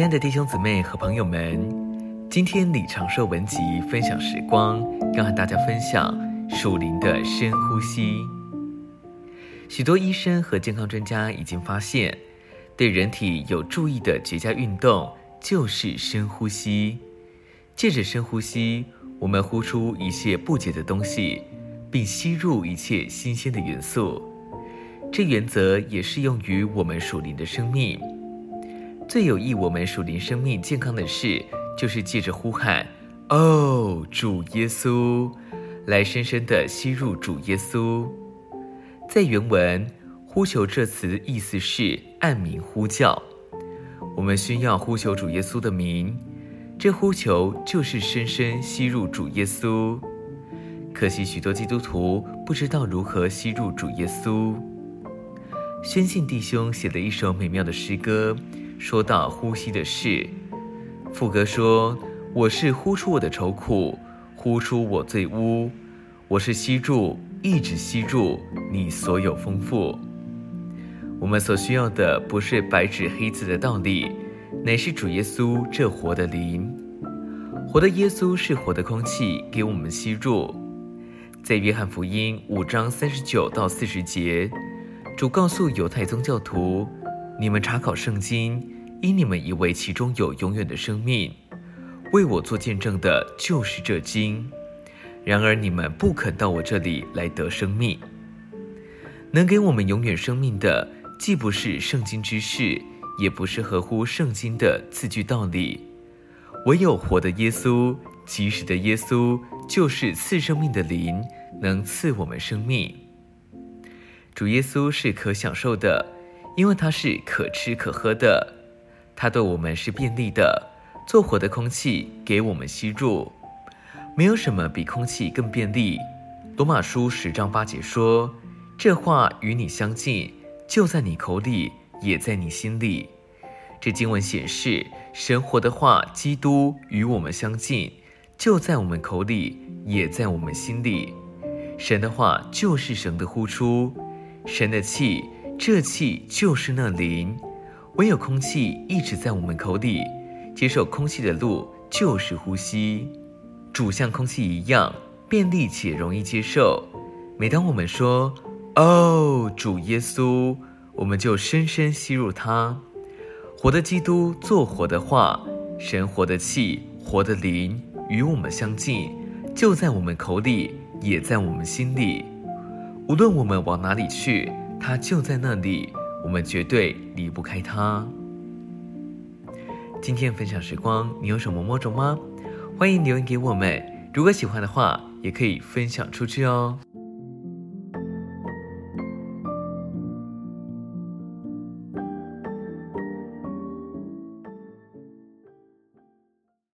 亲爱的弟兄姊妹和朋友们，今天李长寿文集分享时光，要和大家分享属灵的深呼吸。许多医生和健康专家已经发现，对人体有注意的绝佳运动就是深呼吸。借着深呼吸，我们呼出一切不洁的东西，并吸入一切新鲜的元素。这原则也适用于我们属灵的生命。最有益我们属灵生命健康的事，就是借着呼喊“哦，主耶稣”，来深深地吸入主耶稣。在原文“呼求”这词意思是按名呼叫，我们需要呼求主耶稣的名。这呼求就是深深吸入主耶稣。可惜许多基督徒不知道如何吸入主耶稣。宣信弟兄写了一首美妙的诗歌。说到呼吸的事，副歌说：“我是呼出我的愁苦，呼出我罪污，我是吸入，一直吸入你所有丰富。”我们所需要的不是白纸黑字的道理，乃是主耶稣这活的灵。活的耶稣是活的空气，给我们吸入。在约翰福音五章三十九到四十节，主告诉犹太宗教徒。你们查考圣经，因你们以为其中有永远的生命，为我做见证的就是这经。然而你们不肯到我这里来得生命。能给我们永远生命的，既不是圣经之事，也不是合乎圣经的字句道理，唯有活的耶稣，即时的耶稣，就是赐生命的灵，能赐我们生命。主耶稣是可享受的。因为它是可吃可喝的，它对我们是便利的，做活的空气给我们吸入，没有什么比空气更便利。罗马书十章八节说：“这话与你相近，就在你口里，也在你心里。”这经文显示，神活的话，基督与我们相近，就在我们口里，也在我们心里。神的话就是神的呼出，神的气。这气就是那灵，唯有空气一直在我们口里，接受空气的路就是呼吸。主像空气一样便利且容易接受。每当我们说“哦，主耶稣”，我们就深深吸入它。活的基督做活的话，神活的气、活的灵与我们相近，就在我们口里，也在我们心里。无论我们往哪里去。他就在那里，我们绝对离不开它。今天分享时光，你有什么摸着吗？欢迎留言给我们。如果喜欢的话，也可以分享出去哦。